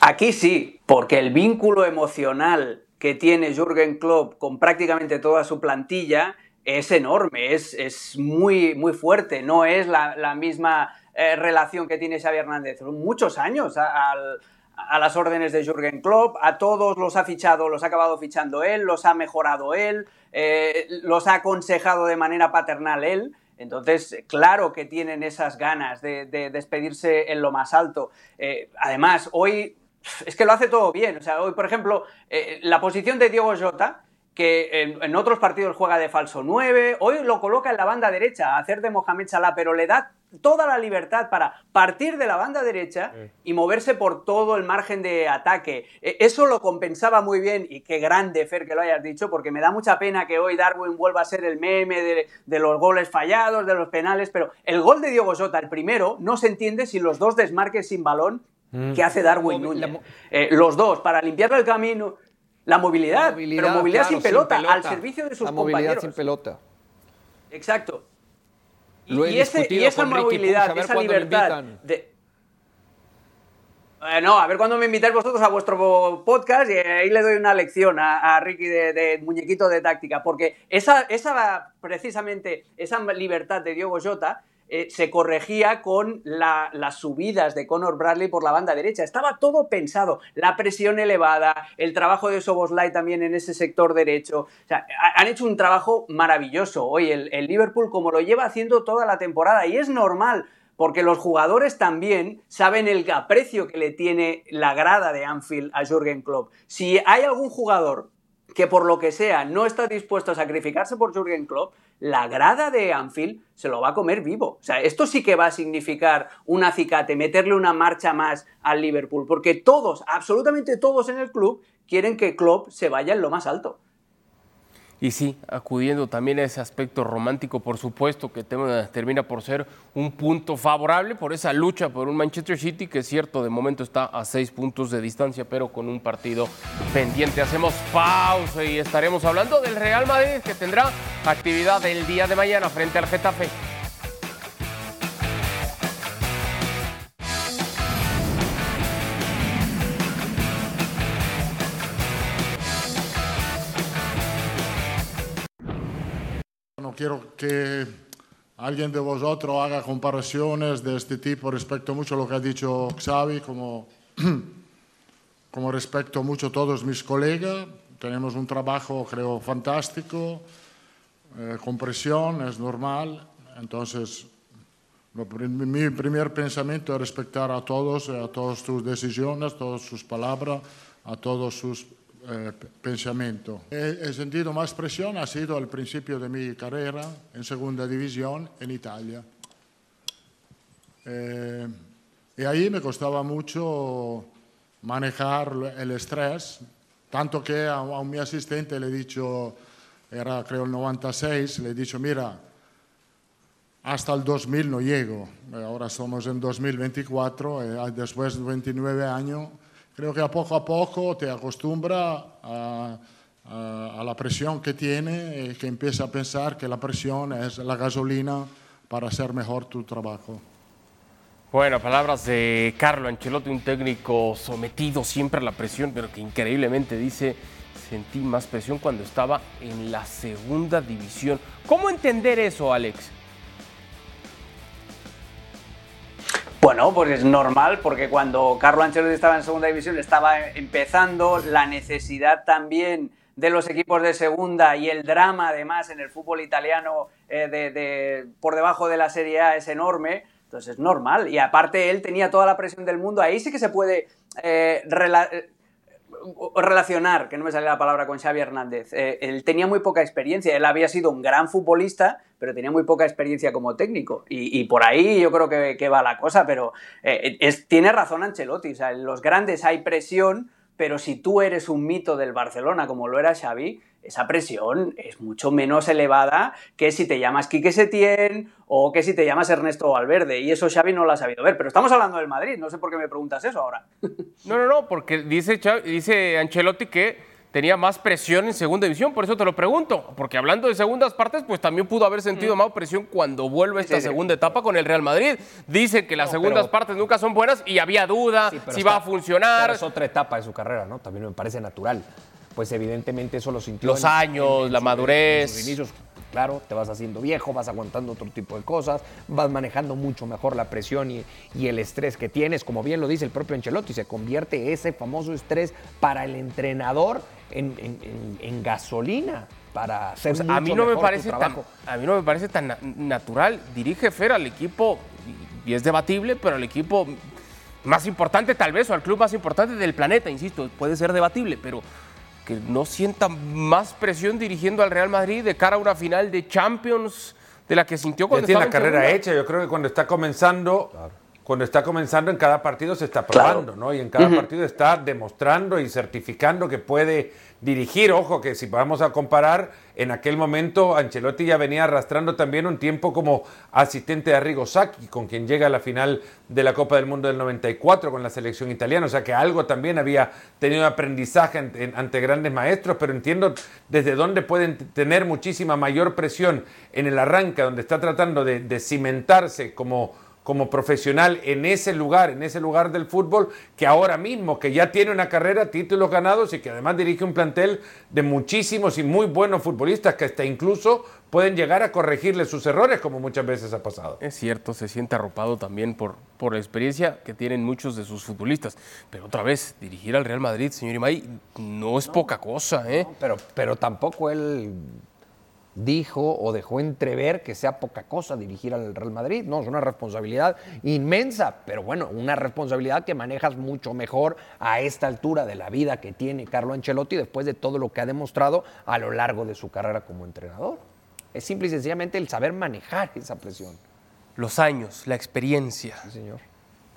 Aquí sí, porque el vínculo emocional que tiene Jürgen Klopp con prácticamente toda su plantilla es enorme, es, es muy, muy fuerte, no es la, misma eh, relación que tiene Xavi Hernández. Muchos años al- a las órdenes de Jürgen Klopp, a todos los ha fichado, los ha acabado fichando él, los ha mejorado él, eh, los ha aconsejado de manera paternal él. Entonces, claro que tienen esas ganas de, de despedirse en lo más alto. Eh, además, hoy es que lo hace todo bien. O sea, hoy, por ejemplo, eh, la posición de Diego Jota, que en, en otros partidos juega de falso 9, hoy lo coloca en la banda derecha, a hacer de Mohamed Salah, pero le da toda la libertad para partir de la banda derecha y moverse por todo el margen de ataque. Eh, Eso lo compensaba muy bien y qué grande, Fer, que lo hayas dicho, porque me da mucha pena que hoy Darwin vuelva a ser el meme de, de los goles fallados, de los penales, pero el gol de Diego Jota, el primero, no se entiende sin los dos desmarques sin balón que hace Darwin Núñez. Eh, los dos, para limpiarle el camino. La movilidad, La movilidad, pero movilidad claro, sin, pelota, pelota. al servicio de sus La movilidad sin pelota. Exacto. Y, Lo he y ese- y esa movilidad, esa libertad de... Eh, no, a ver cuándo me invitáis vosotros a vuestro podcast y ahí le doy una lección a, a Ricky de, de muñequito de táctica, porque esa, esa precisamente esa libertad de Diego Jota eh, se corregía con las subidas de Conor Bradley por la banda derecha. Estaba todo pensado, la presión elevada, el trabajo de Soboslai también en ese sector derecho. Han hecho un trabajo maravilloso hoy el, el Liverpool como lo lleva haciendo toda la temporada y es normal porque los jugadores también saben el aprecio que le tiene la grada de Anfield a Jürgen Klopp. Si hay algún jugador que por lo que sea no está dispuesto a sacrificarse por Jürgen Klopp, la grada de Anfield se lo va a comer vivo. O sea, esto sí que va a significar un acicate, meterle una marcha más al Liverpool, porque todos, absolutamente todos en el club, quieren que Klopp se vaya en lo más alto. Y sí, acudiendo también a ese aspecto romántico, por supuesto, que termina por ser un punto favorable por esa lucha por un Manchester City que es cierto, de momento está a seis puntos de distancia, pero con un partido pendiente. Hacemos pausa y estaremos hablando del Real Madrid que tendrá actividad el día de mañana frente al Getafe. Quiero que alguien de vosotros haga comparaciones de este tipo respecto mucho a lo que ha dicho Xavi, como, como respecto mucho a todos mis colegas. Tenemos un trabajo, creo, fantástico, eh, con presión, es normal. Entonces, mi primer pensamiento es respetar a todos, a todas sus decisiones, a todas sus palabras, a todos sus eh, pensamiento. He, sentido más presión, ha sido al principio de mi carrera en segunda división en Italia. Eh, y ahí me costaba mucho manejar el estrés, tanto que a, a mi asistente le he dicho, era creo el 96, le he dicho, mira, hasta el 2000 no llego, ahora somos en 2024, eh, después de 29 años creo que a poco a poco te acostumbra a, la presión que tiene y que empieza a pensar que la presión es la gasolina para hacer mejor tu trabajo. Bueno, palabras de Carlo Ancelotti, un técnico sometido siempre a la presión, pero que increíblemente dice, sentí más presión cuando estaba en la segunda división. ¿Cómo entender eso, Alex? Bueno, pues es normal, porque cuando Carlo Ancelotti estaba en segunda división estaba empezando, la necesidad también de los equipos de segunda y el drama además en el fútbol italiano eh, de, por debajo de la Serie A es enorme, entonces es normal. Y aparte él tenía toda la presión del mundo, ahí sí que se puede eh, relacionar, que no me sale la palabra con Xavi Hernández, eh, él tenía muy poca experiencia, él había sido un gran futbolista, pero tenía muy poca experiencia como técnico. Y, por ahí yo creo que, va la cosa, pero eh, es, tiene razón Ancelotti, en los grandes hay presión, pero si tú eres un mito del Barcelona como lo era Xavi, esa presión es mucho menos elevada que si te llamas Quique Setién o que si te llamas Ernesto Valverde. Y eso Xavi no lo ha sabido ver. Pero estamos hablando del Madrid, no sé por qué me preguntas eso ahora. No, no, no, porque dice, dice Ancelotti que tenía más presión en segunda división, por eso te lo pregunto, porque hablando de segundas partes, pues también pudo haber sentido mm. más presión cuando vuelve esta segunda etapa con el Real Madrid. Dice que las segundas partes nunca son buenas y había duda si va a funcionar. es otra etapa de su carrera, ¿no? También me parece natural pues evidentemente eso lo sintió. Los años, la madurez. inicios, claro, te vas haciendo viejo, vas aguantando otro tipo de cosas, vas manejando mucho mejor la presión y, el estrés que tienes, como bien lo dice el propio Ancelotti, se convierte ese famoso estrés para el entrenador en, gasolina para hacer pues a mí no me parece tan, a mí no me parece tan natural dirige Fer al equipo y es debatible pero al equipo más importante tal vez o al club más importante del planeta insisto puede ser debatible pero que no sienta más presión dirigiendo al Real Madrid de cara a una final de Champions de la que sintió cuando ya tiene la carrera hecha. Yo creo que cuando está comenzando, cuando está comenzando en cada partido se está probando, ¿no? Y en cada partido está demostrando y certificando que puede dirigir. Ojo que si vamos a comparar, en aquel momento Ancelotti ya venía arrastrando también un tiempo como asistente de Arrigo Sacchi, con quien llega a la final de la Copa del Mundo del 94 con la selección italiana. O sea que algo también había tenido aprendizaje ante, grandes maestros, pero entiendo desde dónde pueden tener muchísima mayor presión en el arranque, donde está tratando de cimentarse como como profesional en ese lugar, en ese lugar del fútbol, que ahora mismo, que ya tiene una carrera, títulos ganados y que además dirige un plantel de muchísimos y muy buenos futbolistas que hasta incluso pueden llegar a corregirle sus errores, como muchas veces ha pasado. Es cierto, se siente arropado también por, por la experiencia que tienen muchos de sus futbolistas. Pero otra vez, dirigir al Real Madrid, señor Imay, no es poca cosa, ¿eh? pero, pero tampoco él dijo o dejó entrever que sea poca cosa dirigir al Real Madrid. No, es una responsabilidad inmensa, pero bueno, una responsabilidad que manejas mucho mejor a esta altura de la vida que tiene Carlo Ancelotti después de todo lo que ha demostrado a lo largo de su carrera como entrenador. Es simple y sencillamente el saber manejar esa presión. Los años, la experiencia. Sí, señor.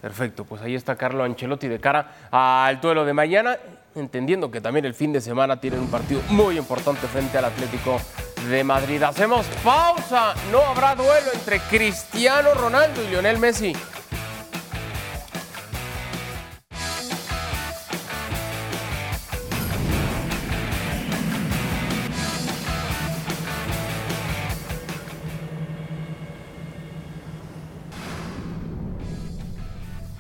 Perfecto, pues ahí está Carlo Ancelotti de cara al duelo de mañana, entendiendo que también el fin de semana tienen un partido muy importante frente al Atlético de Madrid. Hacemos pausa, no habrá duelo entre Cristiano Ronaldo y Lionel Messi.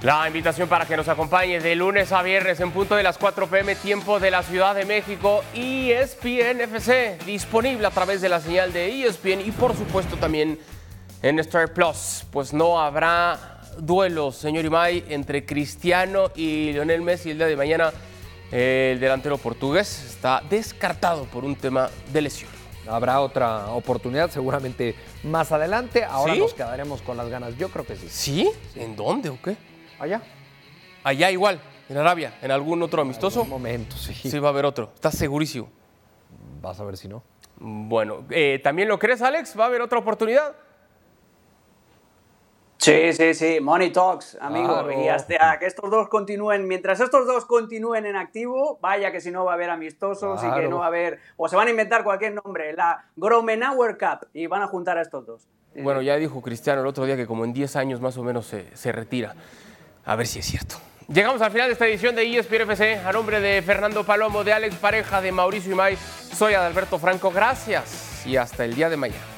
La invitación para que nos acompañe de lunes a viernes en punto de las 4 pm tiempo de la Ciudad de México ESPN FC disponible a través de la señal de ESPN y por supuesto también en Star Plus. Pues no habrá duelos, señor Imay, entre Cristiano y Lionel Messi el día de mañana. El delantero portugués está descartado por un tema de lesión. Habrá otra oportunidad seguramente más adelante. Ahora ¿Sí? nos quedaremos con las ganas. Yo creo que sí. ¿Sí? ¿En dónde o qué? Allá. Allá igual, en Arabia, en algún otro amistoso. Un momento, sí. Sí, va a haber otro. ¿Estás segurísimo? Vas a ver si no. Bueno, eh, ¿también lo crees, Alex? ¿Va a haber otra oportunidad? Sí, sí, sí, Money Talks, amigo. Claro. Y hasta que estos dos continúen, mientras estos dos continúen en activo, vaya que si no va a haber amistosos y que Claro. no va a haber, o se van a inventar cualquier nombre, la Gromenauer Cup, y van a juntar a estos dos. Bueno, ya dijo Cristiano el otro día que como en 10 años más o menos se, se retira. A ver si es cierto. Llegamos al final de esta edición de ESPN FC. A nombre de Fernando Palomo, de Alex Pareja, de Mauricio Imay, soy Adalberto Franco. Gracias y hasta el día de mañana.